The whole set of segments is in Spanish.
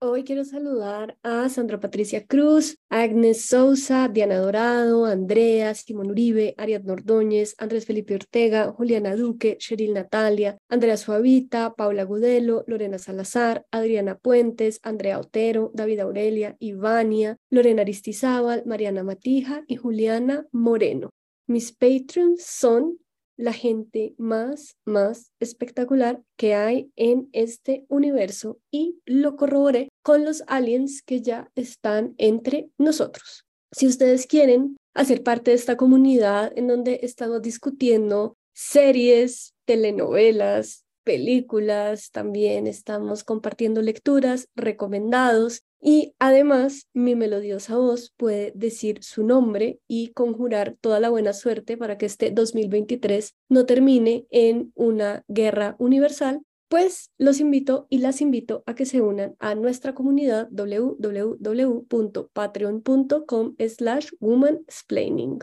Hoy quiero saludar a Sandra Patricia Cruz, Agnes Sousa, Diana Dorado, Andrea, Simón Uribe, Ariadna Ordóñez, Andrés Felipe Ortega, Juliana Duque, Cheryl Natalia, Andrea Suavita, Paula Gudelo, Lorena Salazar, Adriana Puentes, Andrea Otero, David Aurelia, Ivania, Lorena Aristizábal, Mariana Matija y Juliana Moreno. Mis patrons son la gente más, más espectacular que hay en este universo y lo corroboré con los aliens que ya están entre nosotros. Si ustedes quieren hacer parte de esta comunidad en donde estamos discutiendo series, telenovelas, películas, también estamos compartiendo lecturas, recomendados y además, mi melodiosa voz puede decir su nombre y conjurar toda la buena suerte para que este 2023 no termine en una guerra universal. Pues los invito y las invito a que se unan a nuestra comunidad www.patreon.com slash womansplaining.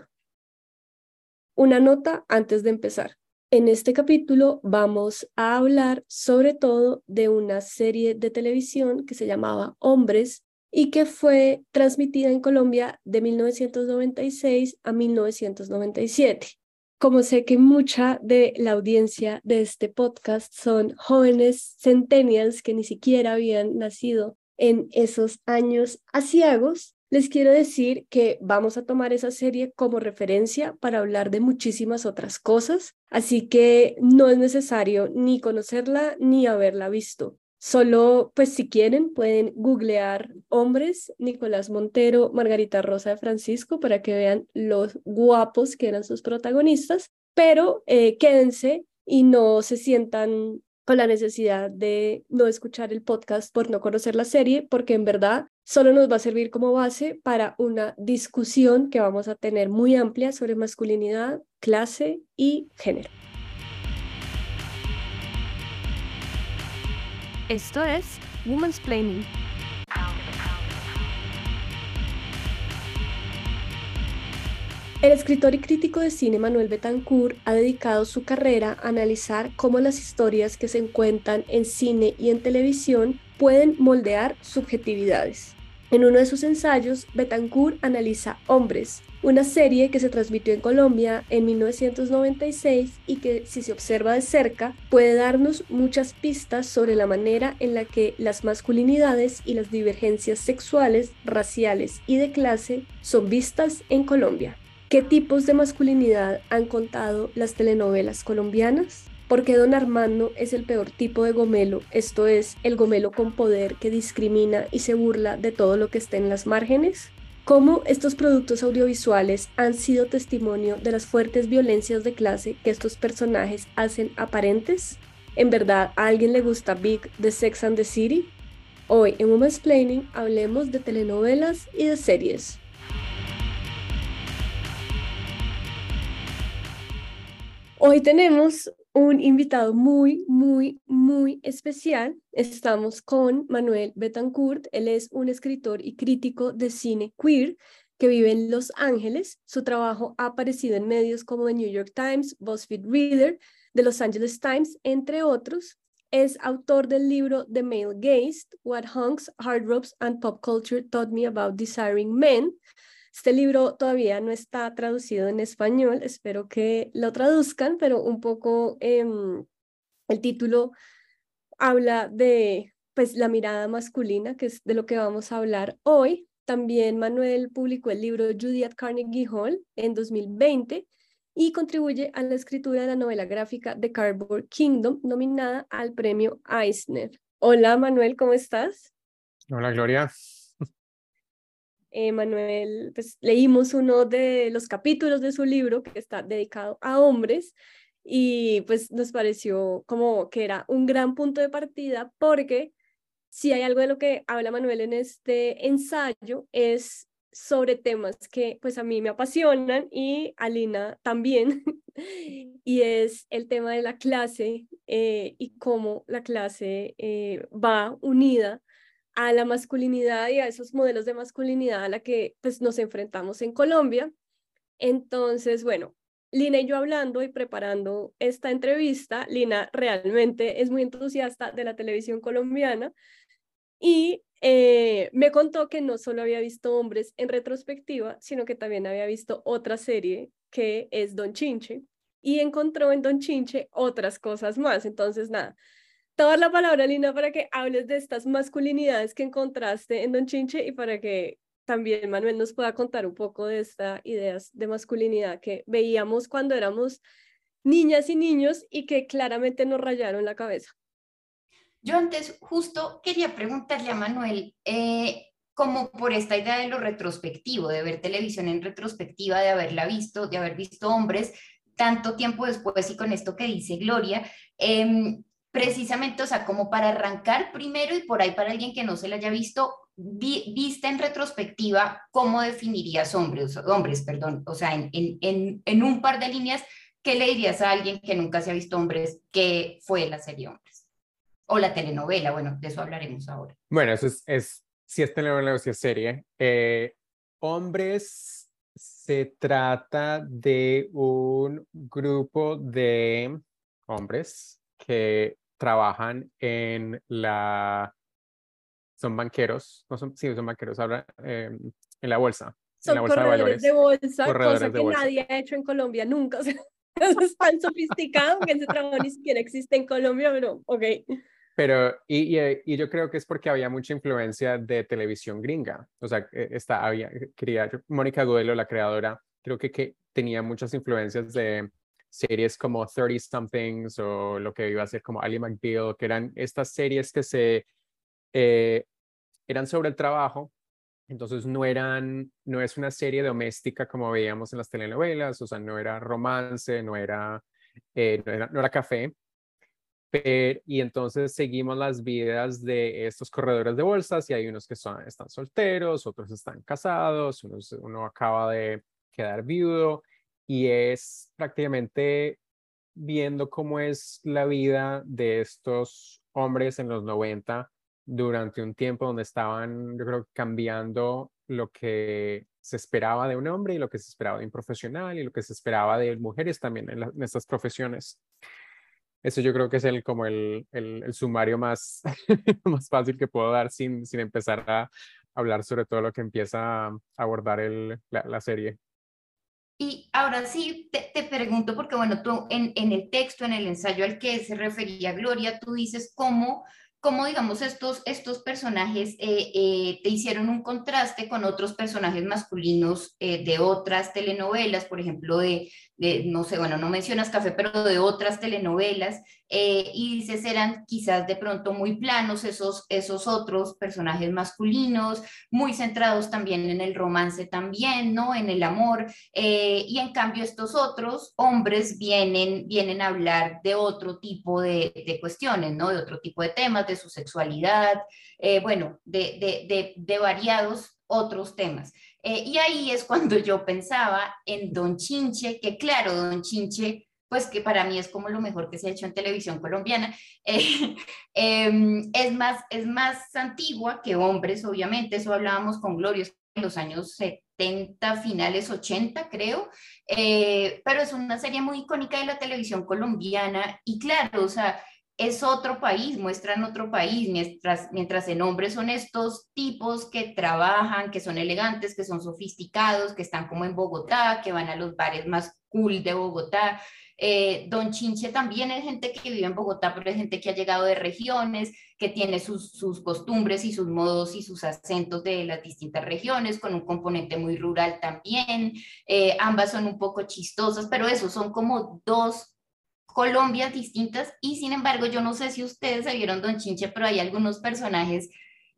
Una nota antes de empezar. En este capítulo vamos a hablar sobre todo de una serie de televisión que se llamaba Hombres y que fue transmitida en Colombia de 1996 a 1997. Como sé que mucha de la audiencia de este podcast son jóvenes centennials que ni siquiera habían nacido en esos años asiagos, les quiero decir que vamos a tomar esa serie como referencia para hablar de muchísimas otras cosas, así que no es necesario ni conocerla ni haberla visto. Solo, pues si quieren, pueden googlear hombres, Nicolás Montero, Margarita Rosa de Francisco, para que vean los guapos que eran sus protagonistas, pero eh, quédense y no se sientan con la necesidad de no escuchar el podcast por no conocer la serie, porque en verdad solo nos va a servir como base para una discusión que vamos a tener muy amplia sobre masculinidad, clase y género. Esto es Woman's Planning. El escritor y crítico de cine Manuel Betancourt ha dedicado su carrera a analizar cómo las historias que se encuentran en cine y en televisión pueden moldear subjetividades. En uno de sus ensayos, Betancourt analiza Hombres, una serie que se transmitió en Colombia en 1996 y que, si se observa de cerca, puede darnos muchas pistas sobre la manera en la que las masculinidades y las divergencias sexuales, raciales y de clase son vistas en Colombia. ¿Qué tipos de masculinidad han contado las telenovelas colombianas? porque don Armando es el peor tipo de gomelo, esto es, el gomelo con poder que discrimina y se burla de todo lo que está en las márgenes? ¿Cómo estos productos audiovisuales han sido testimonio de las fuertes violencias de clase que estos personajes hacen aparentes? ¿En verdad a alguien le gusta Big de Sex and the City? Hoy en Women's Planning hablemos de telenovelas y de series. Hoy tenemos un invitado muy, muy, muy especial. Estamos con Manuel Betancourt. Él es un escritor y crítico de cine queer que vive en Los Ángeles. Su trabajo ha aparecido en medios como The New York Times, BuzzFeed Reader, The Los Angeles Times, entre otros. Es autor del libro The Male Gaze, What Hunks, Hard Ropes and Pop Culture Taught Me About Desiring Men, este libro todavía no está traducido en español, espero que lo traduzcan, pero un poco em, el título habla de pues la mirada masculina, que es de lo que vamos a hablar hoy. También Manuel publicó el libro Judy at Carnegie Hall en 2020 y contribuye a la escritura de la novela gráfica The Cardboard Kingdom, nominada al premio Eisner. Hola Manuel, ¿cómo estás? Hola Gloria, eh, Manuel, pues leímos uno de los capítulos de su libro que está dedicado a hombres y pues nos pareció como que era un gran punto de partida porque si hay algo de lo que habla Manuel en este ensayo es sobre temas que pues a mí me apasionan y a Lina también, y es el tema de la clase eh, y cómo la clase eh, va unida a la masculinidad y a esos modelos de masculinidad a la que pues, nos enfrentamos en Colombia. Entonces, bueno, Lina y yo hablando y preparando esta entrevista, Lina realmente es muy entusiasta de la televisión colombiana y me contó que no solo había visto hombres en retrospectiva, sino que también había visto otra serie que es Don Chinche y encontró en Don Chinche otras cosas más. Entonces, nada, te voy a dar la palabra, Lina, para que hables de estas masculinidades que encontraste en Don Chinche y para que también Manuel nos pueda contar un poco de estas ideas de masculinidad que veíamos cuando éramos niñas y niños y que claramente nos rayaron la cabeza. Yo antes justo quería preguntarle a Manuel, eh, como por esta idea de lo retrospectivo, de ver televisión en retrospectiva, de haberla visto, de haber visto hombres tanto tiempo después y con esto que dice Gloria, eh, precisamente, o sea, como para arrancar primero y por ahí para alguien que no se la haya visto, vista en retrospectiva, ¿cómo definirías hombres, hombres perdón? O sea, en, en, en, un par de líneas, ¿qué le dirías a alguien que nunca se ha visto hombres que fue la serie Hombres? O la telenovela, bueno, de eso hablaremos ahora. Bueno, eso es, es si es telenovela o si es serie. Eh, hombres se trata de un grupo de hombres que trabajan en la... Son banqueros, no son, sí, son banqueros, ahora em, en la bolsa. Son en la bolsa corredores de, bolsa, cosa que nadie ha hecho en Colombia nunca. O sea, es tan sofisticado que ese trabajo ni siquiera existe en Colombia, pero ok. Pero, y, y, y, yo creo que es porque había mucha influencia de televisión gringa. O sea, e, esta, había, quería, Mónica Godelo, la creadora, creo que, que tenía muchas influencias de series como 30 Somethings o lo que iba a ser como Ali McBeal, que eran estas series que se eh, eran sobre el trabajo, entonces no eran, no es una serie doméstica como veíamos en las telenovelas, o sea, no era romance, no era, eh, no, era no era café, pero, y entonces seguimos las vidas de estos corredores de bolsas y hay unos que son, están solteros, otros están casados, unos, uno acaba de quedar viudo y es prácticamente viendo cómo es la vida de estos hombres en los 90 durante un tiempo donde estaban, yo creo, cambiando lo que se esperaba de un hombre y lo que se esperaba de un profesional y lo que se esperaba de mujeres también en, estas profesiones. Eso yo creo que es el, como el, el, sumario más, más fácil que puedo dar sin, sin empezar a hablar sobre todo lo que empieza a abordar el, la, la serie. Y ahora sí te, te, pregunto, porque bueno, tú en, en, el texto, en el ensayo al que se refería Gloria, tú dices cómo, cómo digamos, estos, estos personajes eh, eh, te hicieron un contraste con otros personajes masculinos eh, de otras telenovelas, por ejemplo, de, no sé, bueno, no mencionas Café, pero de otras telenovelas, eh, y dices, eran quizás de pronto muy planos esos, esos otros personajes masculinos, muy centrados también en el romance también, ¿no? En el amor, eh, y en cambio estos otros hombres vienen, vienen a hablar de otro tipo de, de cuestiones, ¿no? De otro tipo de temas, de su sexualidad, eh, bueno, de, de, variados otros temas. Y ahí es cuando yo pensaba en Don Chinche, que claro, Don Chinche pues que para mí es como lo mejor que se ha hecho en televisión colombiana. Eh, em, es, más, es más antigua que Hombres, obviamente, eso hablábamos con Gloria en los años 70, finales 80, creo, eh, pero es una serie muy icónica de la televisión colombiana y claro, o sea, es otro país, muestran otro país, mientras, mientras en hombres son estos tipos que trabajan, que son elegantes, que son sofisticados, que están como en Bogotá, que van a los bares más cool de Bogotá, eh, Don Chinche también es gente que vive en Bogotá, pero es gente que ha llegado de regiones, que tiene sus, sus costumbres y sus modos y sus acentos de las distintas regiones, con un componente muy rural también. Eh, ambas son un poco chistosas, pero eso son como dos Colombias distintas y sin embargo yo no sé si ustedes se vieron Don Chinche, pero hay algunos personajes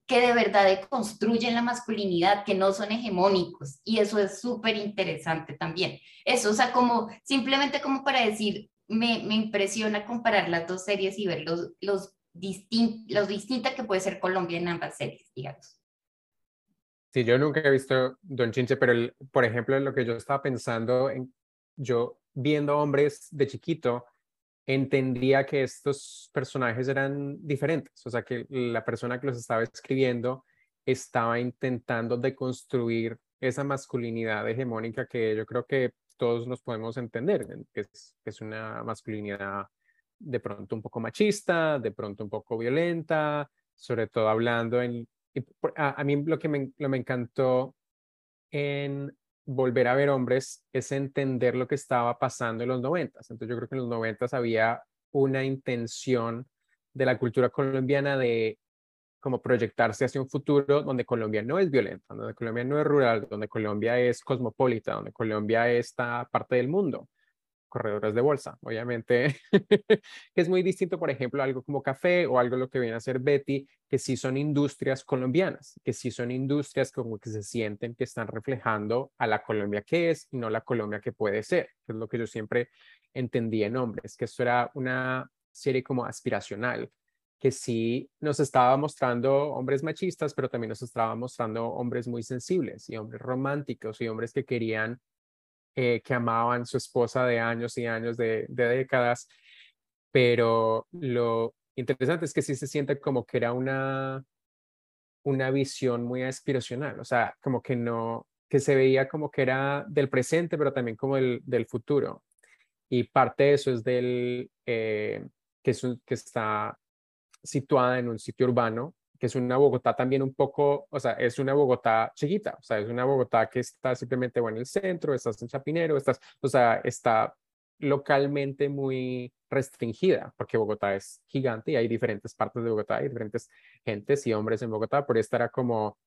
que de verdad construyen la masculinidad, que no son hegemónicos. Y eso es súper interesante también. Eso, o sea, como simplemente como para decir, me, me impresiona comparar las dos series y ver los, los, los distintas que puede ser Colombia en ambas series, digamos. Sí, yo nunca he visto Don Chinche, pero el, por ejemplo, lo que yo estaba pensando, en, yo viendo hombres de chiquito, entendía que estos personajes eran diferentes, o sea, que la persona que los estaba escribiendo estaba intentando deconstruir esa masculinidad hegemónica que yo creo que todos nos podemos entender, que es, una masculinidad de pronto un poco machista, de pronto un poco violenta, sobre todo hablando en, a, mí lo que me, lo me encantó en volver a ver hombres es entender lo que estaba pasando en los noventas. Entonces yo creo que en los noventas había una intención de la cultura colombiana de como proyectarse hacia un futuro donde Colombia no es violenta, donde Colombia no es rural, donde Colombia es cosmopolita, donde Colombia es esta parte del mundo corredores de bolsa, obviamente, que es muy distinto, por ejemplo, algo como café o algo lo que viene a ser Betty, que sí son industrias colombianas, que sí son industrias como que se sienten que están reflejando a la Colombia que es y no la Colombia que puede ser, que es lo que yo siempre entendí en hombres, que esto era una serie como aspiracional, que sí nos estaba mostrando hombres machistas, pero también nos estaba mostrando hombres muy sensibles y hombres románticos y hombres que querían eh, que amaban su esposa de años y años, de, décadas, pero lo interesante es que sí se siente como que era una, una visión muy aspiracional, o sea, como que no, que se veía como que era del presente, pero también como el, del futuro. Y parte de eso es del, eh, que, es que está situada en un sitio urbano que es una Bogotá también un poco, o sea, es una Bogotá chiquita, o sea, es una Bogotá que está simplemente bueno, en el centro, estás en Chapinero, estás, o sea, está localmente muy restringida, porque Bogotá es gigante y hay diferentes partes de Bogotá, hay diferentes gentes y hombres en Bogotá, por esta era como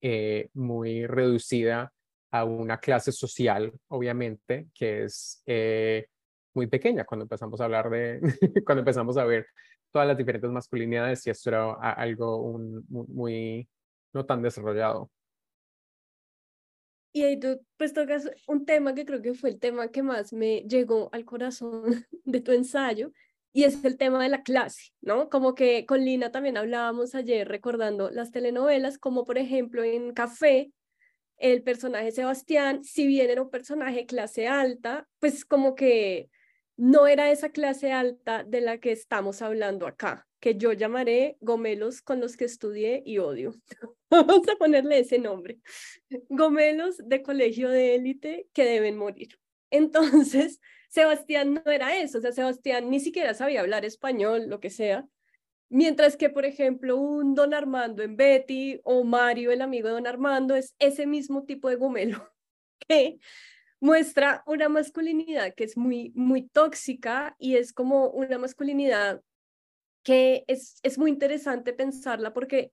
eh, muy reducida a una clase social, obviamente, que es eh, muy pequeña cuando empezamos a hablar de, cuando empezamos a ver todas las diferentes masculinidades y esto era algo un, muy no tan desarrollado. Y ahí tú pues tocas un tema que creo que fue el tema que más me llegó al corazón de tu ensayo y es el tema de la clase, ¿no? Como que con Lina también hablábamos ayer recordando las telenovelas, como por ejemplo en Café, el personaje Sebastián, si bien era un personaje clase alta, pues como que no era esa clase alta de la que estamos hablando acá, que yo llamaré gomelos con los que estudié y odio. Vamos a ponerle ese nombre. Gomelos de colegio de élite que deben morir. Entonces, Sebastián no era eso, o sea, Sebastián ni siquiera sabía hablar español, lo que sea. Mientras que, por ejemplo, un Don Armando en Betty o Mario, el amigo de Don Armando, es ese mismo tipo de gomelo que muestra una masculinidad que es muy, muy tóxica y es como una masculinidad que es, es muy interesante pensarla porque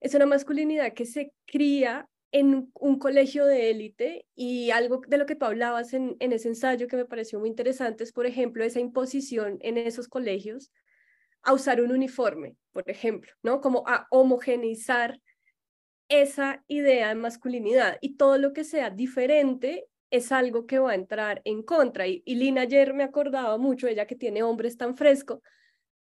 es una masculinidad que se cría en un colegio de élite y algo de lo que tú hablabas en, en ese ensayo que me pareció muy interesante es, por ejemplo, esa imposición en esos colegios a usar un uniforme, por ejemplo, ¿no? Como a homogeneizar esa idea de masculinidad y todo lo que sea diferente es algo que va a entrar en contra. Y, Lina ayer me acordaba mucho, ella que tiene hombres tan fresco,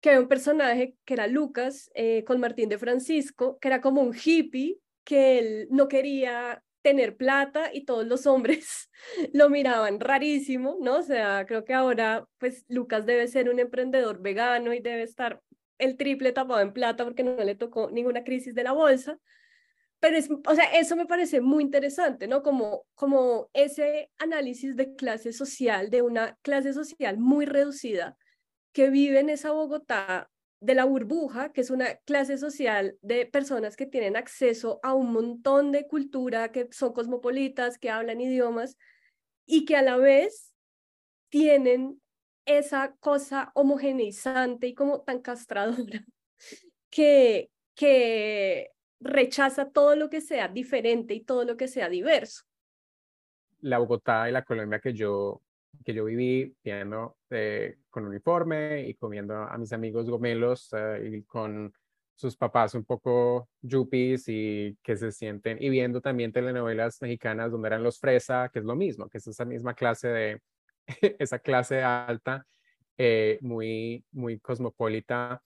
que hay un personaje que era Lucas eh, con Martín de Francisco, que era como un hippie, que él no quería tener plata y todos los hombres lo miraban rarísimo, ¿no? O sea, creo que ahora pues Lucas debe ser un emprendedor vegano y debe estar el triple tapado en plata porque no le tocó ninguna crisis de la bolsa, pero es, o sea, eso me parece muy interesante, ¿no? Como, como ese análisis de clase social, de una clase social muy reducida que vive en esa Bogotá de la burbuja, que es una clase social de personas que tienen acceso a un montón de cultura, que son cosmopolitas, que hablan idiomas y que a la vez tienen esa cosa homogeneizante y como tan castradora que, que rechaza todo lo que sea diferente y todo lo que sea diverso. La Bogotá y la Colombia que yo, que yo viví viendo eh, con uniforme y comiendo a mis amigos gomelos eh, y con sus papás un poco yuppies y que se sienten, y viendo también telenovelas mexicanas donde eran los fresa, que es lo mismo, que es esa misma clase de, esa clase alta, eh, muy, muy cosmopolita.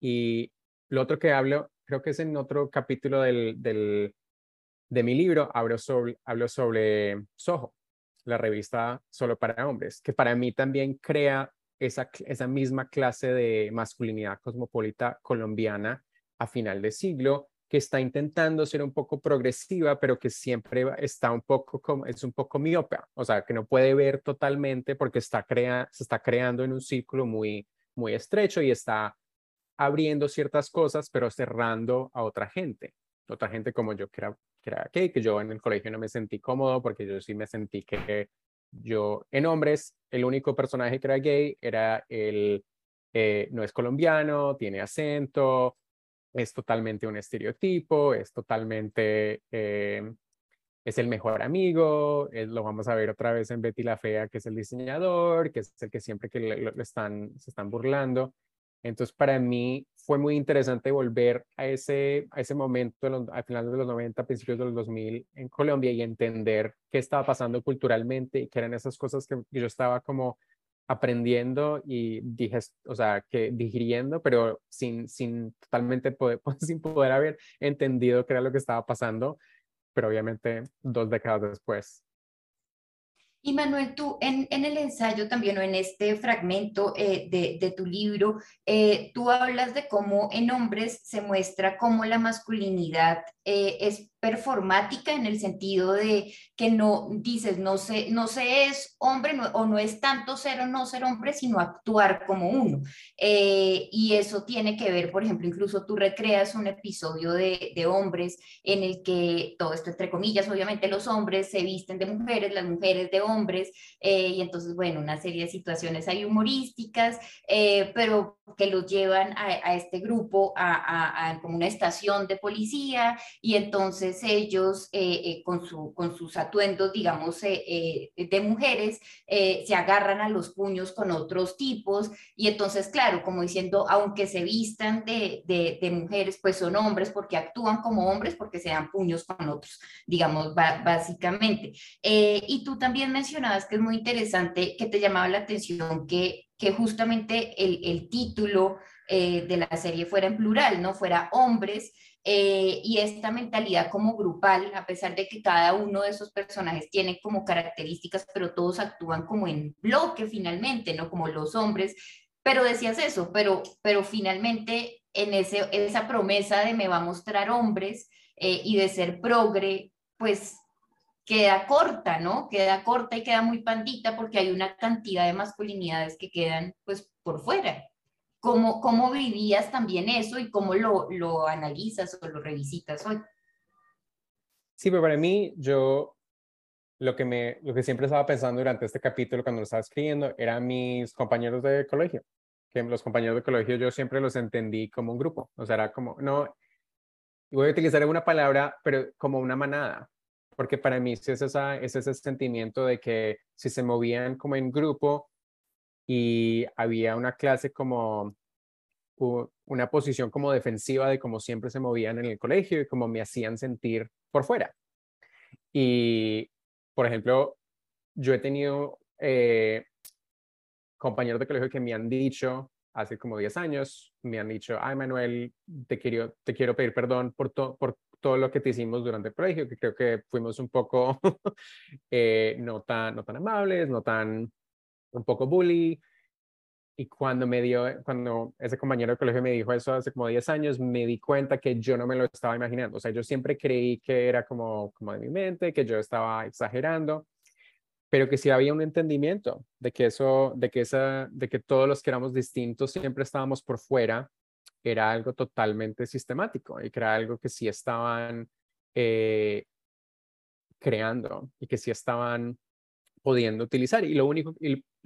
Y lo otro que hablo creo que es en otro capítulo del, del, de mi libro, hablo sobre, hablo sobre Soho, la revista solo para hombres, que para mí también crea esa, esa misma clase de masculinidad cosmopolita colombiana a final de siglo, que está intentando ser un poco progresiva, pero que siempre está un poco como, es un poco miope, o sea, que no puede ver totalmente porque está crea, se está creando en un círculo muy, muy estrecho y está abriendo ciertas cosas, pero cerrando a otra gente. Otra gente como yo, que era, que gay, que yo en el colegio no me sentí cómodo porque yo sí me sentí que yo, en hombres, el único personaje que era gay era el, eh, no es colombiano, tiene acento, es totalmente un estereotipo, es totalmente, eh, es el mejor amigo, lo vamos a ver otra vez en Betty la Fea, que es el diseñador, que es el que siempre que lo, están, se están burlando. Entonces, para mí fue muy interesante volver a ese, a ese momento, a finales de los 90, principios de los 2000 en Colombia y entender qué estaba pasando culturalmente y qué eran esas cosas que yo estaba como aprendiendo y dije, o sea, que digiriendo, pero sin, sin totalmente poder, sin poder haber entendido qué era lo que estaba pasando, pero obviamente dos décadas después y Manuel, tú en, en, el ensayo también o en este fragmento eh, de, de, tu libro, eh, tú hablas de cómo en hombres se muestra cómo la masculinidad eh, es performática en el sentido de que no dices, no sé, no se es hombre o no es tanto ser o no ser hombre, sino actuar como uno. Eh, y eso tiene que ver, por ejemplo, incluso tú recreas un episodio de, de, hombres en el que todo esto entre comillas, obviamente los hombres se visten de mujeres, las mujeres de hombres, eh, y entonces, bueno, una serie de situaciones hay humorísticas, pero que los llevan a, a este grupo a, a, a como una estación de policía y entonces ellos eh, eh, con, su, con sus atuendos, digamos, eh, de mujeres, se agarran a los puños con otros tipos y entonces, claro, como diciendo, aunque se vistan de, de, mujeres, pues son hombres porque actúan como hombres porque se dan puños con otros, digamos, básicamente. y tú también mencionabas que es muy interesante, que te llamaba la atención que, que justamente el, el título de la serie fuera en plural, ¿no? Fuera hombres eh, y esta mentalidad como grupal, a pesar de que cada uno de esos personajes tiene como características, pero todos actúan como en bloque finalmente, ¿no? Como los hombres. Pero decías eso, pero, pero finalmente en ese, esa promesa de me va a mostrar hombres eh, y de ser progre, pues queda corta, ¿no? Queda corta y queda muy pandita porque hay una cantidad de masculinidades que quedan pues por fuera. ¿Cómo, cómo vivías también eso y cómo lo, lo analizas o lo revisitas hoy? Sí, pero para mí, yo lo que, me, lo que siempre estaba pensando durante este capítulo cuando lo estaba escribiendo eran mis compañeros de colegio, que los compañeros de colegio yo siempre los entendí como un grupo, o sea, era como, no, voy a utilizar una palabra, pero como una manada, porque para mí es, esa, es ese sentimiento de que si se movían como en grupo, y había una clase como una posición como defensiva de cómo siempre se movían en el colegio y cómo me hacían sentir por fuera. Y, por ejemplo, yo he tenido eh, compañeros de colegio que me han dicho hace como 10 años, me han dicho, ay Manuel, te quiero, te quiero pedir perdón por, por todo lo que te hicimos durante el colegio, que creo que fuimos un poco eh, no, tan, no tan amables, no tan un poco bully. Y cuando me dio, cuando ese compañero de colegio me dijo eso hace como 10 años, me di cuenta que yo no me lo estaba imaginando. O sea, yo siempre creí que era como, como de mi mente, que yo estaba exagerando, pero que sí había un entendimiento de que eso, de que esa, de que todos los que éramos distintos siempre estábamos por fuera, era algo totalmente sistemático y que era algo que sí estaban eh, creando y que sí estaban pudiendo utilizar. Y lo único,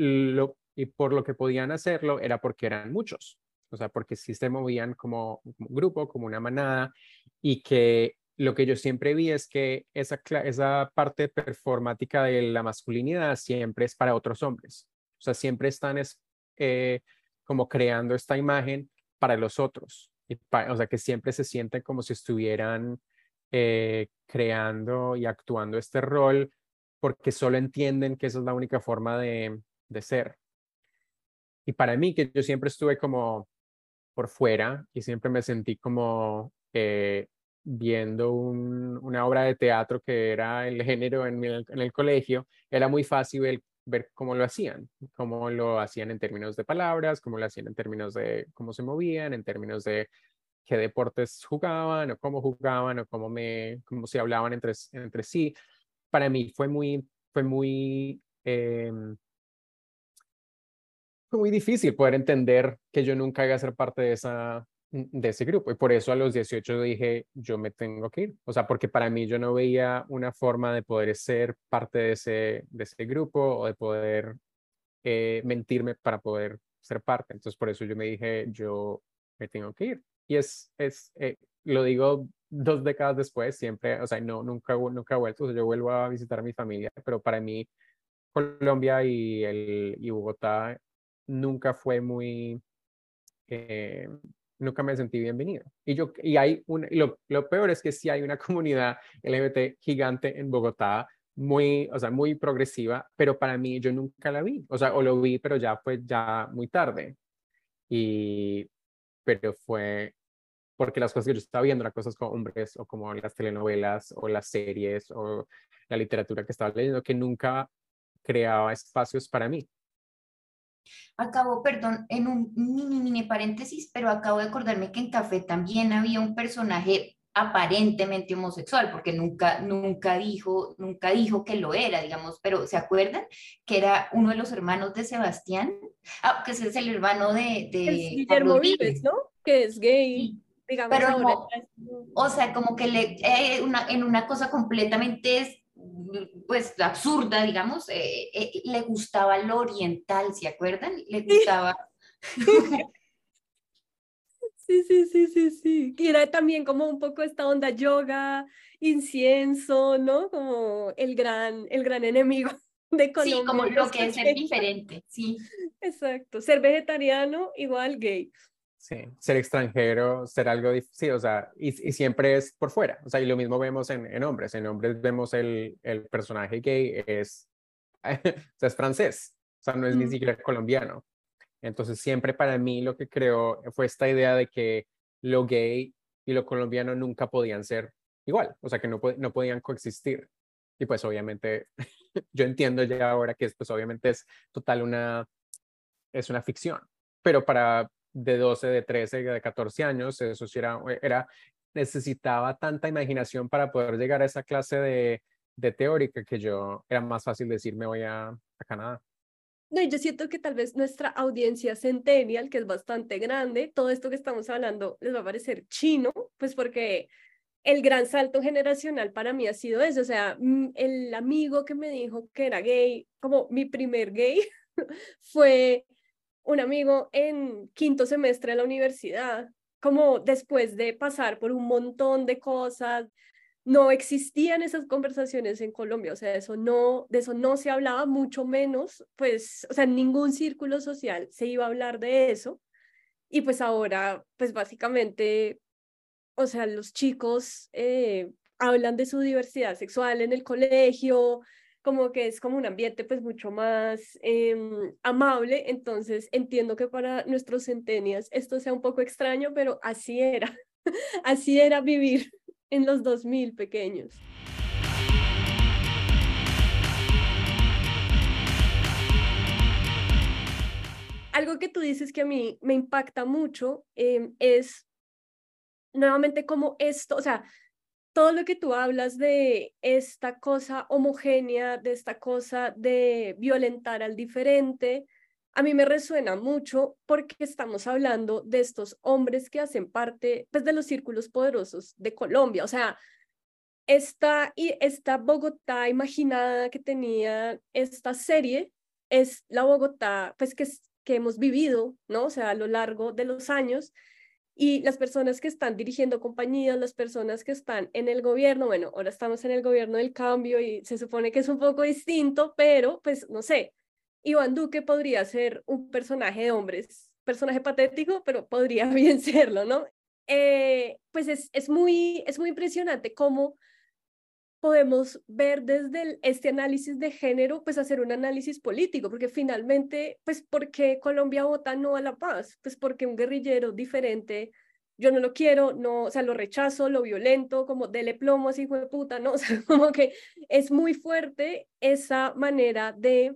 lo, y por lo que podían hacerlo era porque eran muchos. O sea, porque sí se movían como, un grupo, como una manada, y que lo que yo siempre vi es que esa, esa parte performática de la masculinidad siempre es para otros hombres. O sea, siempre están es, eh, como creando esta imagen para los otros. Y o sea, que siempre se sienten como si estuvieran eh, creando y actuando este rol porque solo entienden que esa es la única forma de, de ser. Y para mí, que yo siempre estuve como por fuera y siempre me sentí como eh, viendo una obra de teatro que era el género en el, en el colegio, era muy fácil ver, cómo lo hacían, cómo lo hacían en términos de palabras, cómo lo hacían en términos de cómo se movían, en términos de qué deportes jugaban o cómo jugaban o cómo, me, cómo se hablaban entre, entre sí para mí fue muy, fue muy, fue muy difícil poder entender que yo nunca iba a ser parte de, esa, de ese grupo. Y por eso a los 18 dije, yo me tengo que ir. O sea, porque para mí yo no veía una forma de poder ser parte de ese, de ese grupo o de poder eh, mentirme para poder ser parte. Entonces, por eso yo me dije, yo me tengo que ir. Y es, es eh, lo digo dos décadas después, siempre, o sea, no, nunca, nunca he vuelto, o sea, yo vuelvo a visitar a mi familia, pero para mí Colombia y, el, y Bogotá nunca fue muy, eh, nunca me sentí bienvenido. Y, yo, y hay un, lo, lo peor es que sí hay una comunidad LGBT gigante en Bogotá, muy, o sea, muy progresiva, pero para mí yo nunca la vi, o sea, o lo vi, pero ya fue ya muy tarde. Y, pero fue porque las cosas que yo estaba viendo eran cosas como hombres o como las telenovelas o las series o la literatura que estaba leyendo que nunca creaba espacios para mí. Acabo, perdón, en un mini, mini paréntesis, pero acabo de acordarme que en Café también había un personaje aparentemente homosexual, porque nunca, nunca dijo, nunca dijo que lo era, digamos, pero ¿se acuerdan? Que era uno de los hermanos de Sebastián, ah, que es el hermano de... de Guillermo Vives, ¿no? Que es gay. Digamos, pero no, o sea, como que le, eh, una, en una cosa completamente pues absurda, digamos, eh, eh, le gustaba lo oriental, ¿se acuerdan? Le gustaba... Sí, sí, sí, sí, sí. Y era también como un poco esta onda yoga, incienso, ¿no? Como el gran, el gran enemigo de Colombia. Sí, como lo que es ser diferente, sí. Exacto, ser vegetariano igual gay. Sí, ser extranjero, ser algo difícil, o sea, y, y, siempre es por fuera, o sea, y lo mismo vemos en, en hombres, en hombres vemos el, el personaje gay es, o sea, es francés, o sea, no es ni mm. siquiera colombiano. Entonces, siempre para mí lo que creo fue esta idea de que lo gay y lo colombiano nunca podían ser igual, o sea, que no, no podían coexistir. Y pues obviamente, yo entiendo ya ahora que pues obviamente es total una, es una ficción, pero para de 12, de 13, de 14 años, eso sí era, era necesitaba tanta imaginación para poder llegar a esa clase de, de teórica que yo era más fácil decir me voy a, a Canadá. No, yo siento que tal vez nuestra audiencia centennial, que es bastante grande, todo esto que estamos hablando les va a parecer chino, pues porque el gran salto generacional para mí ha sido eso, o sea, mm, el amigo que me dijo que era gay, como mi primer gay, fue un amigo en quinto semestre de la universidad, como después de pasar por un montón de cosas, no existían esas conversaciones en Colombia, o sea, eso no, de eso no se hablaba, mucho menos, pues, o sea, en ningún círculo social se iba a hablar de eso. Y pues ahora, pues básicamente, o sea, los chicos eh, hablan de su diversidad sexual en el colegio, como que es como un ambiente pues mucho más em, amable, entonces entiendo que para nuestros centenias esto sea un poco extraño, pero así era, así era vivir en los 2000 pequeños. Algo que tú dices que a mí me impacta mucho em, es nuevamente como esto, o sea, todo lo que tú hablas de esta cosa homogénea, de esta cosa de violentar al diferente, a mí me resuena mucho porque estamos hablando de estos hombres que hacen parte pues, de los círculos poderosos de Colombia. O sea, esta, esta Bogotá imaginada que tenía esta serie es la Bogotá pues, que, que hemos vivido, ¿no? O sea, a lo largo de los años. Y las personas que están dirigiendo compañías, las personas que están en el gobierno, bueno, ahora estamos en el gobierno del cambio y se supone que es un poco distinto, pero pues no sé, Iván Duque podría ser un personaje de hombres, personaje patético, pero podría bien serlo, ¿no? Eh, pues es, es, muy, es muy impresionante cómo podemos ver desde este análisis de género, pues hacer un análisis político, porque finalmente, pues, ¿por qué Colombia vota no a la paz? Pues porque un guerrillero diferente, yo no lo quiero, no, o sea, lo rechazo, lo violento, como dele plomo así, hijo de puta, ¿no? O sea, como que es muy fuerte esa manera de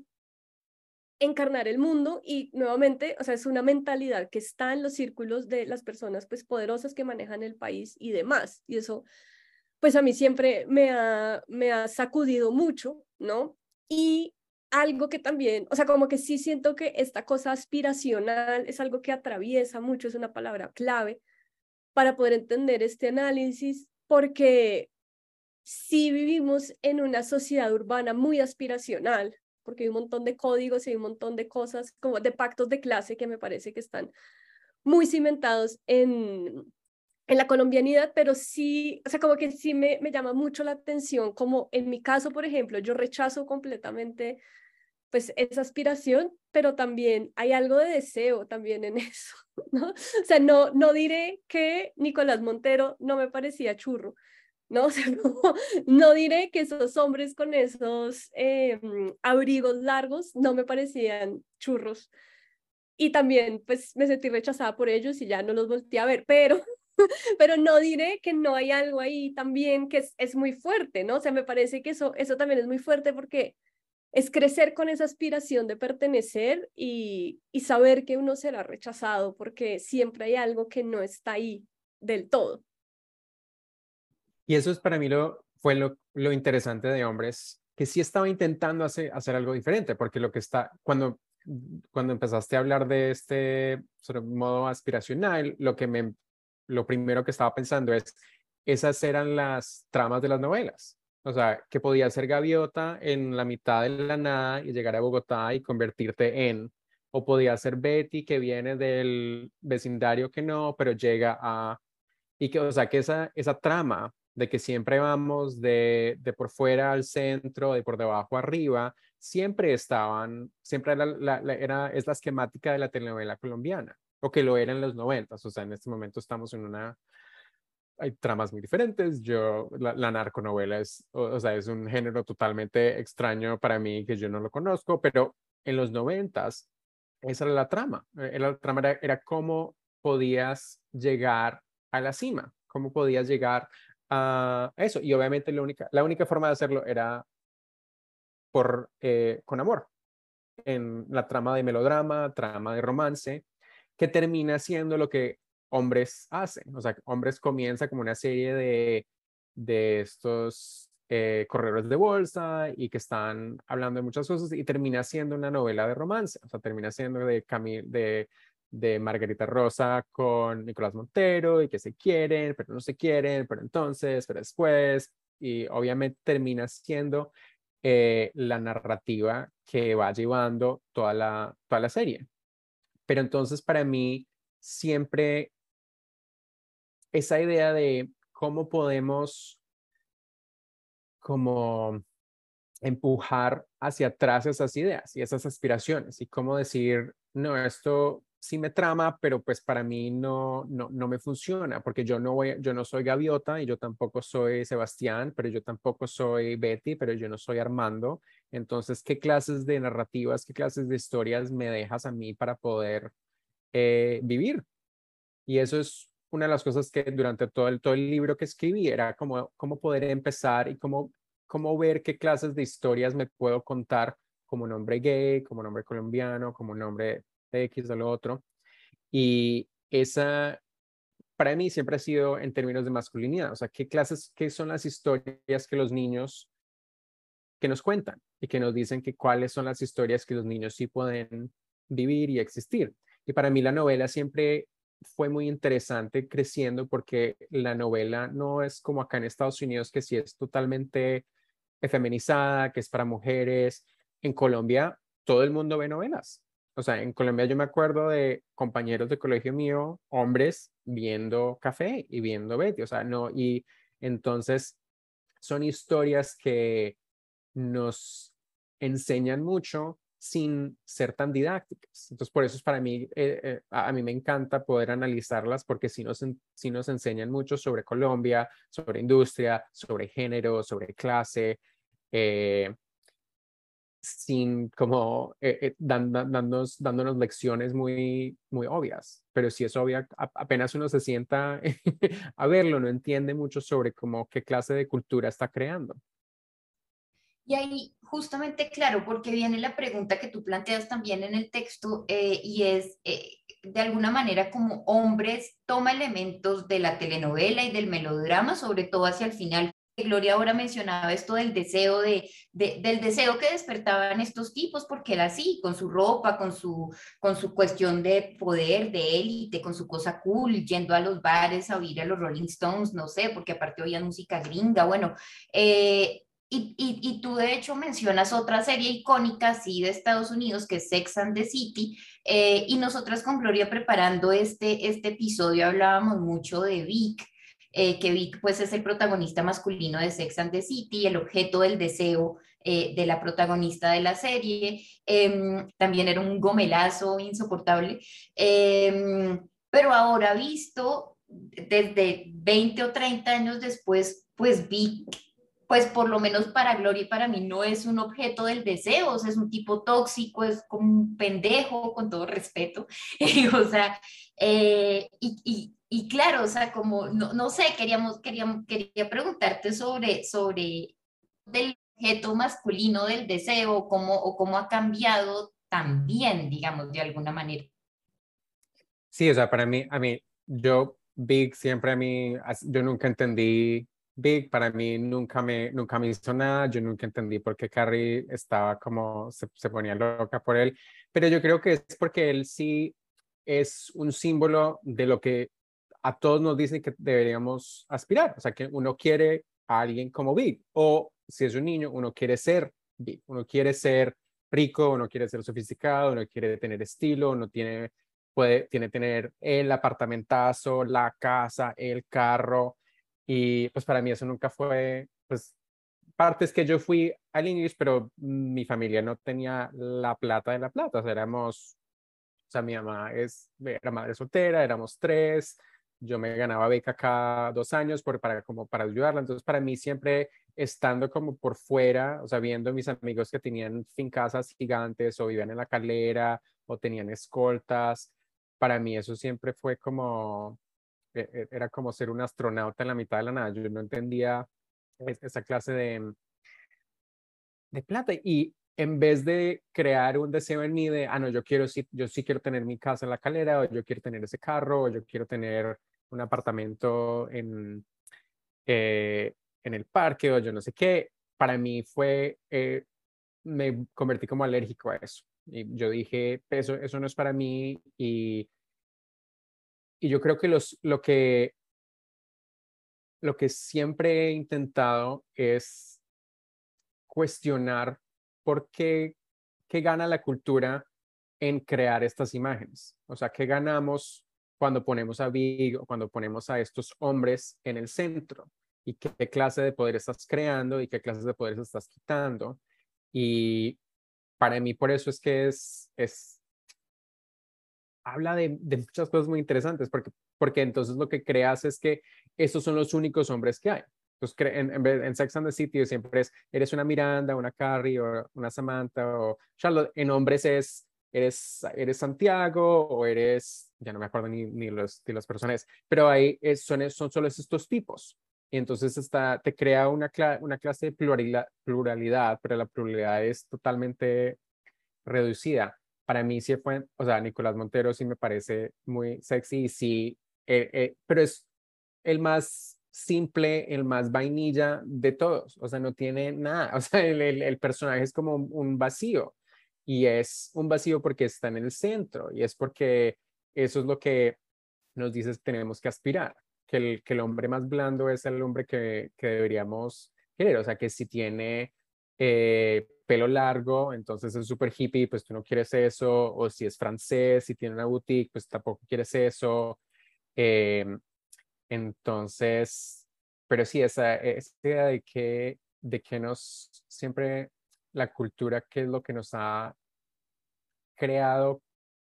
encarnar el mundo y nuevamente, o sea, es una mentalidad que está en los círculos de las personas pues poderosas que manejan el país y demás. Y eso pues a mí siempre me ha, me ha sacudido mucho, ¿no? Y algo que también, o sea, como que sí siento que esta cosa aspiracional es algo que atraviesa mucho, es una palabra clave para poder entender este análisis, porque sí vivimos en una sociedad urbana muy aspiracional, porque hay un montón de códigos y hay un montón de cosas, como de pactos de clase que me parece que están muy cimentados en, en la colombianidad, pero sí, o sea, como que sí me, me llama mucho la atención, como en mi caso, por ejemplo, yo rechazo completamente pues esa aspiración, pero también hay algo de deseo también en eso, ¿no? O sea, no, no diré que Nicolás Montero no me parecía churro, ¿no? O sea, no, diré que esos hombres con esos em, abrigos largos no me parecían churros. Y también, pues, me sentí rechazada por ellos y ya no los volteé a ver, pero pero no diré que no hay algo ahí también que es, es, muy fuerte, ¿no? O sea, me parece que eso, eso también es muy fuerte porque es crecer con esa aspiración de pertenecer y, y saber que uno será rechazado porque siempre hay algo que no está ahí del todo. Y eso es para mí lo, fue lo, lo interesante de hombres, que sí estaba intentando hacer, hacer algo diferente, porque lo que está, cuando, cuando empezaste a hablar de este modo aspiracional, lo que me lo primero que estaba pensando es, esas eran las tramas de las novelas. O sea, que podía ser gaviota en la mitad de la nada y llegar a Bogotá y convertirte en, o podía ser Betty que viene del vecindario que no, pero llega a, y que, o sea, que esa, esa trama de que siempre vamos de, de por fuera al centro, de por debajo arriba, siempre estaban, siempre era, la, era, es la esquemática de la telenovela colombiana o que lo era en los noventas. O sea, en este momento estamos en una, hay tramas muy diferentes. Yo, la, la narconovela es, o, sea, es un género totalmente extraño para mí que yo no lo conozco, pero en los noventas esa era la trama. Eh, era, la trama era, era cómo podías llegar a la cima, cómo podías llegar a eso. Y obviamente la única, la única forma de hacerlo era por, eh, con amor. En la trama de melodrama, trama de romance, que termina siendo lo que hombres hacen. O sea, hombres comienza como una serie de, de estos eh, corredores de bolsa y que están hablando de muchas cosas y termina siendo una novela de romance. O sea, termina siendo de, de, de Margarita Rosa con Nicolás Montero y que se quieren, pero no se quieren, pero entonces, pero después. Y obviamente termina siendo eh, la narrativa que va llevando toda la, toda la serie. Pero entonces para mí siempre esa idea de cómo podemos como empujar hacia atrás esas ideas y esas aspiraciones y cómo decir, no, esto sí me trama, pero pues para mí no, no, no me funciona, porque yo no, voy, yo no soy Gaviota y yo tampoco soy Sebastián, pero yo tampoco soy Betty, pero yo no soy Armando. Entonces, ¿qué clases de narrativas, qué clases de historias me dejas a mí para poder eh, vivir? Y eso es una de las cosas que durante todo el, todo el libro que escribí era como cómo poder empezar y cómo, cómo ver qué clases de historias me puedo contar como nombre gay, como nombre colombiano, como nombre X o lo otro. Y esa, para mí siempre ha sido en términos de masculinidad, o sea, qué clases, qué son las historias que los niños que nos cuentan y que nos dicen que cuáles son las historias que los niños sí pueden vivir y existir. Y para mí la novela siempre fue muy interesante creciendo porque la novela no es como acá en Estados Unidos que sí es totalmente feminizada, que es para mujeres. En Colombia todo el mundo ve novelas o sea, en Colombia yo me acuerdo de compañeros de colegio mío, hombres, viendo café y viendo Betty, o sea, no, y entonces son historias que nos enseñan mucho sin ser tan didácticas. Entonces, por eso es para mí, eh, eh, a, mí me encanta poder analizarlas porque sí nos, sí nos enseñan mucho sobre Colombia, sobre industria, sobre género, sobre clase. Eh, sin como eh, eh, dándonos, dándonos lecciones muy, muy obvias. Pero si es obvia, apenas uno se sienta a verlo, no entiende mucho sobre cómo qué clase de cultura está creando. Y ahí justamente, claro, porque viene la pregunta que tú planteas también en el texto eh, y es, de alguna manera, como hombres toma elementos de la telenovela y del melodrama, sobre todo hacia el final, Gloria ahora mencionaba esto del deseo, de, del deseo que despertaban estos tipos, porque era así, con su ropa, con su, con su cuestión de poder, de élite, con su cosa cool, yendo a los bares a oír a los Rolling Stones, no sé, porque aparte oían música gringa, bueno. Eh, y, y, tú de hecho mencionas otra serie icónica, sí, de Estados Unidos, que es Sex and the City, eh, y nosotras con Gloria preparando este, este episodio hablábamos mucho de Vic, eh, que Vic pues es el protagonista masculino de Sex and the City, el objeto del deseo eh, de la protagonista de la serie, em, también era un gomelazo insoportable, em, pero ahora visto desde 20 o 30 años después, pues Vic pues por lo menos para Gloria y para mí no es un objeto del deseo, es un tipo tóxico, es como un pendejo, con todo respeto, o sea, eh, y claro, o sea, como, no, no sé, queríamos, queríamos, quería preguntarte sobre, sobre el objeto masculino del deseo, cómo, o cómo ha cambiado también, digamos, de alguna manera. Sí, o sea, para mí, a mí, yo, Big, siempre a mí, yo nunca entendí Big, para mí nunca me, nunca me hizo nada, yo nunca entendí por qué Carrie estaba como, se, se ponía loca por él, pero yo creo que es porque él sí es un símbolo de lo que a todos nos dicen que deberíamos aspirar, o sea, que uno quiere a alguien como Big, o si es un niño, uno quiere ser Big, uno quiere ser rico, uno quiere ser sofisticado, uno quiere tener estilo, uno tiene, puede, tiene tener el apartamentazo, la casa, el carro, y pues para mí eso nunca fue, pues parte es que yo fui al English, pero mi familia no tenía la plata de la plata, o sea, éramos, o sea, mi mamá es, era madre soltera, éramos tres, yo me ganaba beca cada dos años por, para, como para ayudarla. Entonces, para mí siempre estando como por fuera, o sea, viendo mis amigos que tenían fincasas gigantes o vivían en la calera o tenían escoltas, para mí eso siempre fue como, e, e, era como ser un astronauta en la mitad de la nada. Yo no entendía esa clase de, de plata. Y en vez de crear un deseo en mí de, ah, no, yo quiero, sí, yo sí quiero tener mi casa en la calera, o yo quiero tener ese carro, o yo quiero tener un apartamento en, eh, en el parque, o yo no sé qué, para mí fue, eh, me convertí como alérgico a eso. Y yo dije, eso, eso no es para mí, y, y yo creo que los, lo que lo que siempre he intentado es cuestionar ¿por qué, qué gana la cultura en crear estas imágenes? O sea, ¿qué ganamos cuando ponemos a Big o cuando ponemos a estos hombres en el centro? ¿Y qué, clase de poder estás creando y qué clase de poder estás quitando? Y para mí por eso es que es, es habla de, de, muchas cosas muy interesantes, porque, porque entonces lo que creas es que esos son los únicos hombres que hay. Pues en, en, Sex and the City siempre es, eres una Miranda, una Carrie o una Samantha o Charlotte. En hombres es, eres, eres Santiago o eres, ya no me acuerdo ni, ni los, de los personajes, pero ahí es, son, son solo estos tipos. Y entonces está, te crea una, una clase de pluralidad, pluralidad, pero la pluralidad es totalmente reducida. Para mí sí fue, o sea, Nicolás Montero sí me parece muy sexy y sí, eh, eh, pero es el más simple, el más vainilla de todos, o sea, no tiene nada, o sea, el, el, personaje es como un vacío y es un vacío porque está en el centro y es porque eso es lo que nos dice que tenemos que aspirar, que el, que el hombre más blando es el hombre que, que deberíamos querer, o sea, que si tiene eh, pelo largo, entonces es súper hippie, pues tú no quieres eso, o si es francés, si tiene una boutique, pues tampoco quieres eso. Eh, entonces, pero sí, esa, esa idea de que, de que nos siempre la cultura, qué es lo que nos ha creado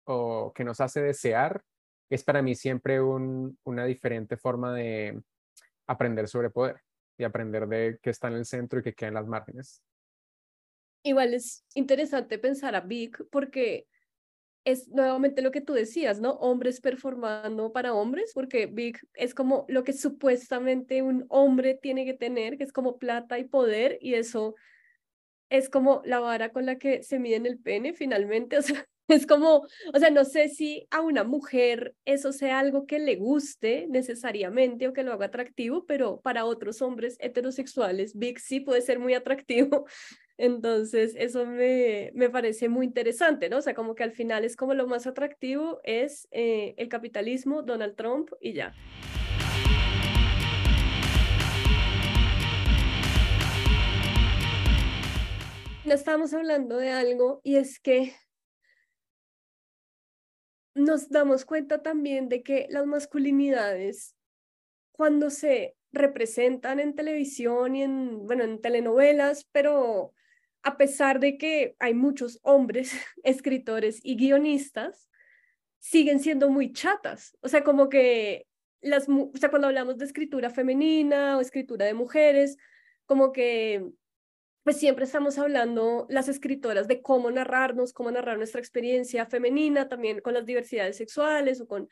o que nos hace desear, es para mí siempre un, una diferente forma de aprender sobre poder y aprender de qué está en el centro y qué queda en las márgenes. Igual es interesante pensar a Vic porque es nuevamente lo que tú decías, ¿no? Hombres performando para hombres, porque Big es como lo que supuestamente un hombre tiene que tener, que es como plata y poder, y eso es como la vara con la que se mide el pene finalmente, o sea, Es como, o sea, no sé si a una mujer eso sea algo que le guste necesariamente o que lo haga atractivo, pero para otros hombres heterosexuales, Big sí puede ser muy atractivo. Entonces, eso me, me parece muy interesante, ¿no? O sea, como que al final es como lo más atractivo es eh, el capitalismo, Donald Trump y ya. No estamos hablando de algo y es que nos damos cuenta también de que las masculinidades, cuando se representan en televisión y en, bueno, en telenovelas, pero a pesar de que hay muchos hombres escritores y guionistas, siguen siendo muy chatas. O sea, como que las, o sea, cuando hablamos de escritura femenina o escritura de mujeres, como que pues siempre estamos hablando las escritoras de cómo narrarnos, cómo narrar nuestra experiencia femenina, también con las diversidades sexuales o con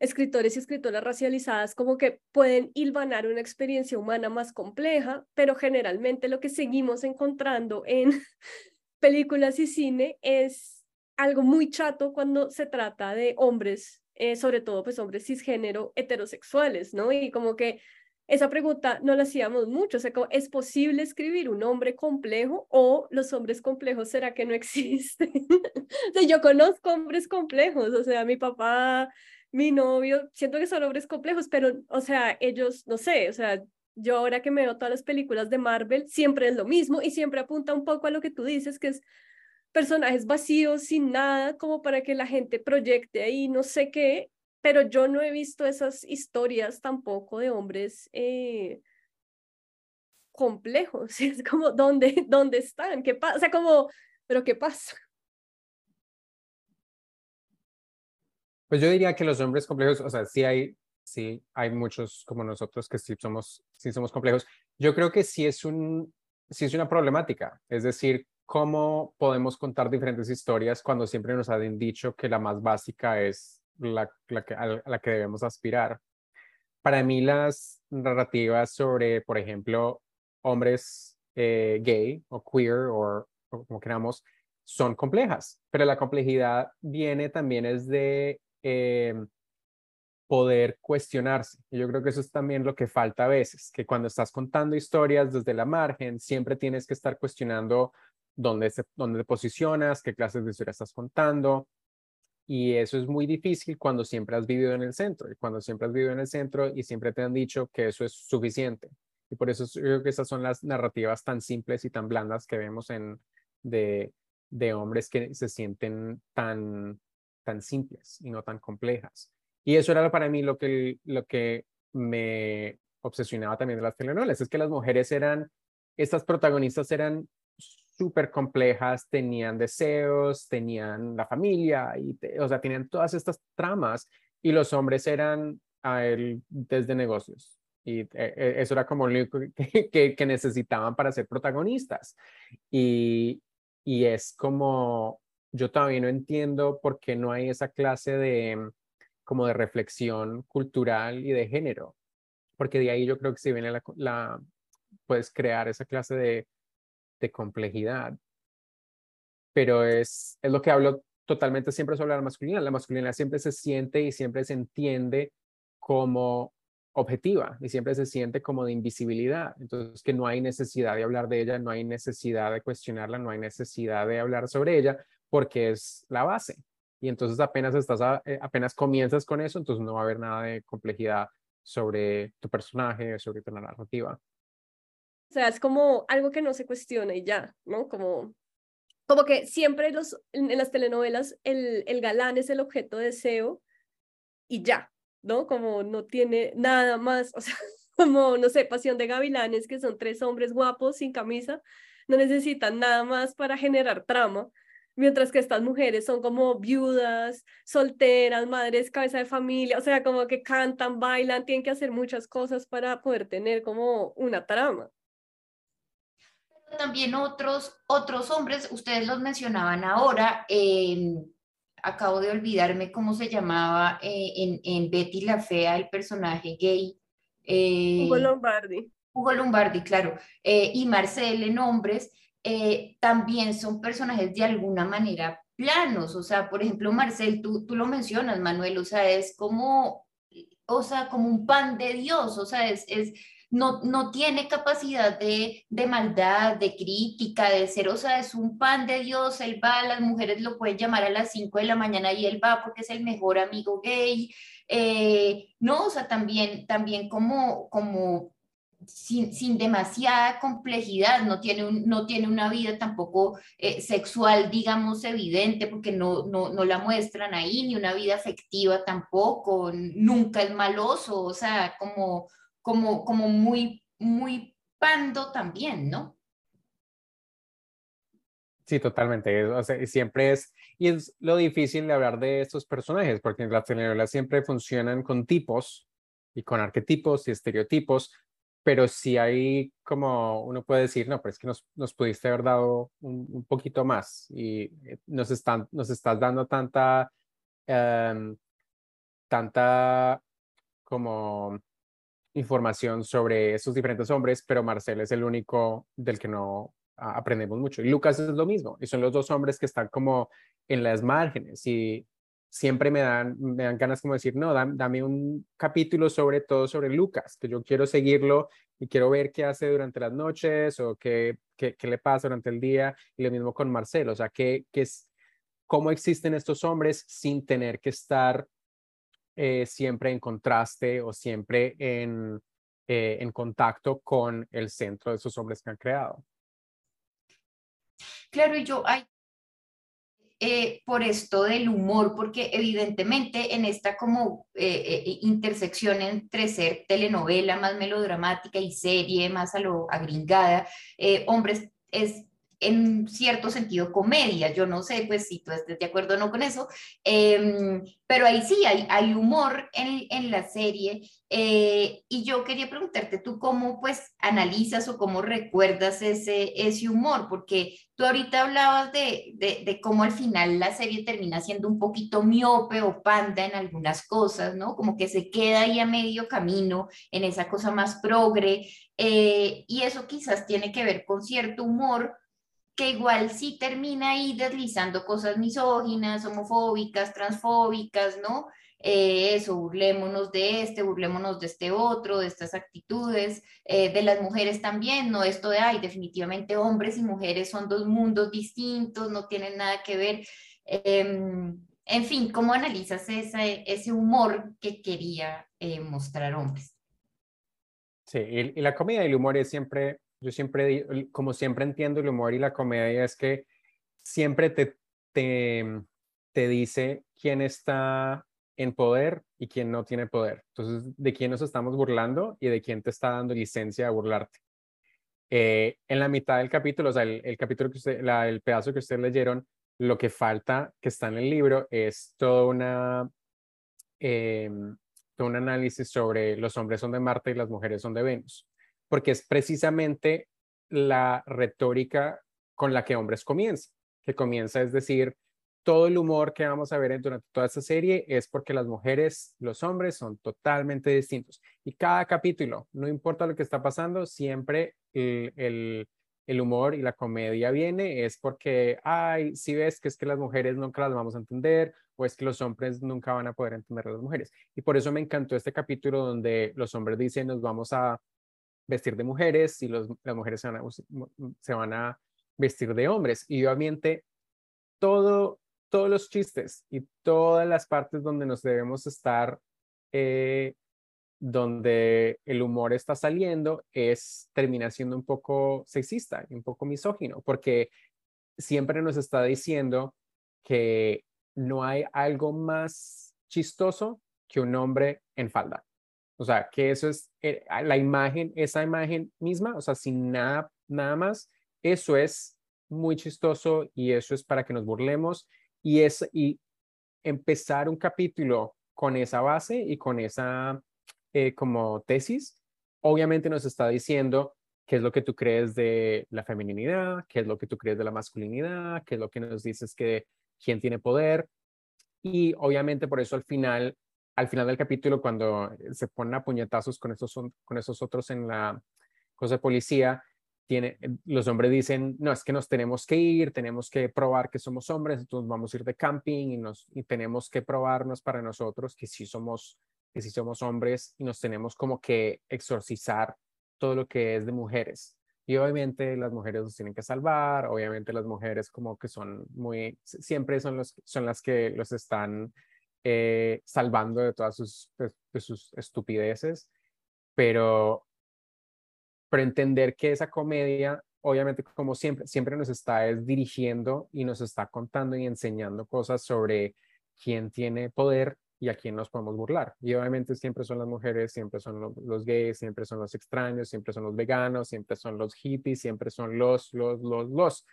escritores y escritoras racializadas, como que pueden hilvanar una experiencia humana más compleja, pero generalmente lo que seguimos encontrando en películas y cine es algo muy chato cuando se trata de hombres, eh, sobre todo pues hombres cisgénero heterosexuales, ¿no? Y como que esa pregunta no la hacíamos mucho, o sea, ¿es posible escribir un hombre complejo o los hombres complejos será que no existen? o sea, yo conozco hombres complejos, o sea, mi papá, mi novio, siento que son hombres complejos, pero, o sea, ellos, no sé, o sea, yo ahora que me veo todas las películas de Marvel, siempre es lo mismo y siempre apunta un poco a lo que tú dices, que es personajes vacíos, sin nada, como para que la gente proyecte ahí no sé qué, pero yo no he visto esas historias tampoco de hombres eh, complejos. Es como, ¿dónde, ¿dónde están? ¿Qué pasa? O sea, como, ¿pero qué pasa? Pues yo diría que los hombres complejos, o sea, sí hay, sí hay muchos como nosotros que sí somos, sí somos complejos. Yo creo que sí es un, sí es una problemática. Es decir, cómo podemos contar diferentes historias cuando siempre nos han dicho que la más básica es la, que, a la que debemos aspirar. Para mí las narrativas sobre, por ejemplo, hombres eh, gay o queer o, como queramos, son complejas, pero la complejidad viene también es de eh, poder cuestionarse. Y yo creo que eso es también lo que falta a veces, que cuando estás contando historias desde la margen, siempre tienes que estar cuestionando dónde, se, dónde te posicionas, qué clases de historia estás contando, y eso es muy difícil cuando siempre has vivido en el centro y cuando siempre has vivido en el centro y siempre te han dicho que eso es suficiente. Y por eso creo que esas son las narrativas tan simples y tan blandas que vemos en, de, de hombres que se sienten tan, tan simples y no tan complejas. Y eso era para mí lo que, lo que me obsesionaba también de las telenovelas, es que las mujeres eran, estas protagonistas eran súper complejas, tenían deseos, tenían la familia, y o sea, tenían todas estas tramas y los hombres eran a él desde negocios. Y eh, eh, eso era como lo que, que, necesitaban para ser protagonistas. Y, y es como, yo todavía no entiendo por qué no hay esa clase de, como de reflexión cultural y de género. Porque de ahí yo creo que si viene la, la puedes crear esa clase de de complejidad. Pero es, es lo que hablo totalmente siempre sobre la masculinidad. La masculinidad siempre se siente y siempre se entiende como objetiva y siempre se siente como de invisibilidad. Entonces, que no hay necesidad de hablar de ella, no hay necesidad de cuestionarla, no hay necesidad de hablar sobre ella porque es la base. Y entonces apenas estás eh, apenas comienzas con eso, entonces no va a haber nada de complejidad sobre tu personaje, sobre tu narrativa. O sea, es como algo que no se cuestiona y ya, ¿no? Como, como que siempre los, en, las telenovelas el, el galán es el objeto de deseo y ya, ¿no? Como no tiene nada más, o sea, como, no sé, Pasión de Gavilanes, que son tres hombres guapos sin camisa, no necesitan nada más para generar trama, mientras que estas mujeres son como viudas, solteras, madres, cabeza de familia, o sea, como que cantan, bailan, tienen que hacer muchas cosas para poder tener como una trama también otros, otros hombres, ustedes los mencionaban ahora, em, acabo de olvidarme cómo se llamaba eh, en, en, Betty la Fea el personaje gay. Eh, Hugo Lombardi. Hugo Lombardi, claro, eh, y Marcel en hombres, también son personajes de alguna manera planos, o sea, por ejemplo, Marcel, tú, tú lo mencionas, Manuel, o sea, es como, o sea, como un pan de Dios, o sea, es, es no, no tiene capacidad de, de, maldad, de crítica, de ser, o sea, es un pan de Dios, él va, las mujeres lo pueden llamar a las 5 de la mañana y él va porque es el mejor amigo gay, eh, no, o sea, también, también como, como sin, demasiada complejidad, no tiene, un, no tiene una vida tampoco eh, sexual, digamos, evidente, porque no, no, no, la muestran ahí, ni una vida afectiva tampoco, nunca es maloso, o sea, como, como, como muy, muy pando también, ¿no? Sí, totalmente. O sea, siempre es, y es lo difícil de hablar de estos personajes, porque las telenovelas siempre funcionan con tipos y con arquetipos y estereotipos, pero si hay como uno puede decir, no, pero es que nos, nos pudiste haber dado un, poquito más y eh, nos, están, nos estás dando tanta, em, tanta como información sobre esos diferentes hombres, pero Marcel es el único del que no aprendemos mucho. Y Lucas es lo mismo, y son los dos hombres que están como en las márgenes y siempre me dan, me dan ganas como decir, no, dame, un capítulo sobre todo sobre Lucas, que yo quiero seguirlo y quiero ver qué hace durante las noches o qué, qué, le pasa durante el día. Y lo mismo con Marcelo, o sea, qué, qué es, cómo existen estos hombres sin tener que estar eh, siempre en contraste o siempre en, eh, en contacto con el centro de esos hombres que han creado. Claro, y yo, hay eh, por esto del humor, porque evidentemente en esta como eh, eh, intersección entre ser telenovela más melodramática y serie más a lo agringada, hombres es en cierto sentido comedia. Yo no sé, pues, si tú estés de acuerdo o no con eso, em, pero ahí sí hay, hay humor en, en la serie. Eh, y yo quería preguntarte tú cómo, pues, analizas o cómo recuerdas ese, ese humor, porque tú ahorita hablabas de, de, de cómo al final la serie termina siendo un poquito miope o panda en algunas cosas, ¿no? Como que se queda ahí a medio camino en esa cosa más progre. Eh, y eso quizás tiene que ver con cierto humor que igual sí termina ahí deslizando cosas misóginas, homofóbicas, transfóbicas, ¿no? Eh, eso, burlémonos de este, burlémonos de este otro, de estas actitudes, eh, de las mujeres también, no esto de, ay, definitivamente hombres y mujeres son dos mundos distintos, no tienen nada que ver. Em, en fin, ¿cómo analizas ese, humor que quería eh, mostrar hombres? Sí, la comedia y el humor es siempre yo siempre, como siempre entiendo el humor y la comedia, es que siempre te, te, te dice quién está en poder y quién no tiene poder. Entonces, de quién nos estamos burlando y de quién te está dando licencia a burlarte. Eh, en la mitad del capítulo, o sea, el, capítulo que usted, el pedazo que ustedes leyeron, lo que falta que está en el libro es todo una, em, todo un análisis sobre los hombres son de Marte y las mujeres son de Venus porque es precisamente la retórica con la que Hombres comienza, que comienza es decir, todo el humor que vamos a ver durante toda esta serie es porque las mujeres, los hombres son totalmente distintos. Y cada capítulo, no importa lo que está pasando, siempre el, el, humor y la comedia viene, es porque, ay, si ves que es que las mujeres nunca las vamos a entender, o es que los hombres nunca van a poder entender a las mujeres. Y por eso me encantó este capítulo donde los hombres dicen, nos vamos a vestir de mujeres y las mujeres se van, a, se van a vestir de hombres. Y obviamente todo, todos los chistes y todas las partes donde nos debemos estar, eh, donde el humor está saliendo, es termina siendo un poco sexista y un poco misógino, porque siempre nos está diciendo que no hay algo más chistoso que un hombre en falda. O sea, que eso es eh, la imagen, esa imagen misma, o sea, sin nada, nada más, eso es muy chistoso y eso es para que nos burlemos y, es, y empezar un capítulo con esa base y con esa eh, como tesis, obviamente nos está diciendo qué es lo que tú crees de la feminidad, qué es lo que tú crees de la masculinidad, qué es lo que nos dices que quién tiene poder. Y obviamente por eso al final al final del capítulo, cuando se ponen a puñetazos con esos, con esos otros en la cosa de policía, tiene, los hombres dicen, no, es que nos tenemos que ir, tenemos que probar que somos hombres, entonces vamos a ir de camping y, nos, y tenemos que probarnos para nosotros que sí somos, que sí somos hombres y nos tenemos como que exorcizar todo lo que es de mujeres. Y obviamente las mujeres los tienen que salvar, obviamente las mujeres como que son muy, siempre son, los, son las que los están eh, salvando de todas sus, de sus estupideces, pero pero entender que esa comedia, obviamente, como siempre, siempre nos está dirigiendo y nos está contando y enseñando cosas sobre quién tiene poder y a quién nos podemos burlar. Y obviamente siempre son las mujeres, siempre son los, gays, siempre son los extraños, siempre son los veganos, siempre son los hippies, siempre son los, los, los, los.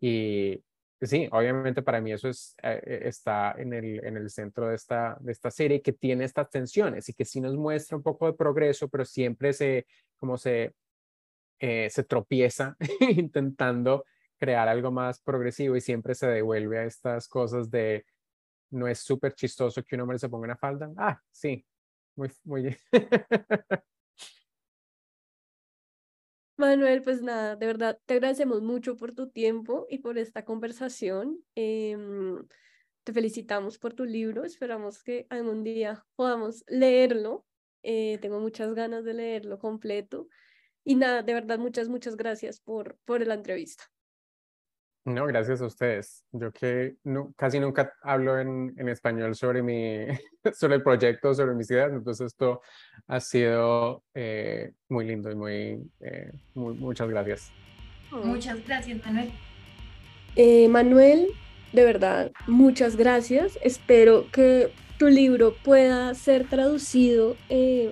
Y sí, obviamente para mí eso es, eh, eh, está en el, en el centro de esta, de esta serie que tiene estas tensiones y que sí nos muestra un poco de progreso, pero siempre se, como se, eh, se tropieza intentando crear algo más progresivo y siempre se devuelve a estas cosas de no es súper chistoso que un hombre se ponga una falda. Ah, sí, muy, muy Manuel, pues nada, de verdad, te agradecemos mucho por tu tiempo y por esta conversación. Em, te felicitamos por tu libro, esperamos que algún día podamos leerlo. Eh, tengo muchas ganas de leerlo completo. Y nada, de verdad, muchas, muchas gracias por, por la entrevista. No, gracias a ustedes. Yo que no, casi nunca hablo en, en, español sobre, mi, sobre el proyecto, sobre mis ideas, entonces esto ha sido eh, muy lindo y muy, eh, muchas gracias. Muchas gracias, Manuel. Eh, Manuel, de verdad, muchas gracias. Espero que tu libro pueda ser traducido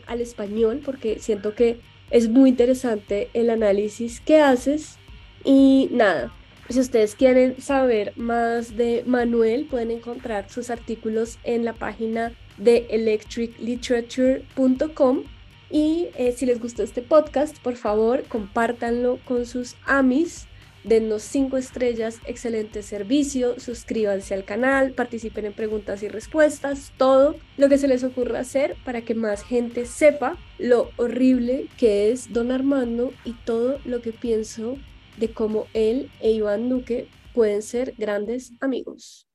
al español porque siento que es muy interesante el análisis que haces y nada, si ustedes quieren saber más de Manuel, pueden encontrar sus artículos en la página de electricliterature.com y eh, si les gustó este podcast, por favor, compártanlo con sus amis. Denos cinco estrellas, excelente servicio, suscríbanse al canal, participen en preguntas y respuestas, todo lo que se les ocurra hacer para que más gente sepa lo horrible que es Don Armando y todo lo que pienso de cómo él e Iván Duque pueden ser grandes amigos.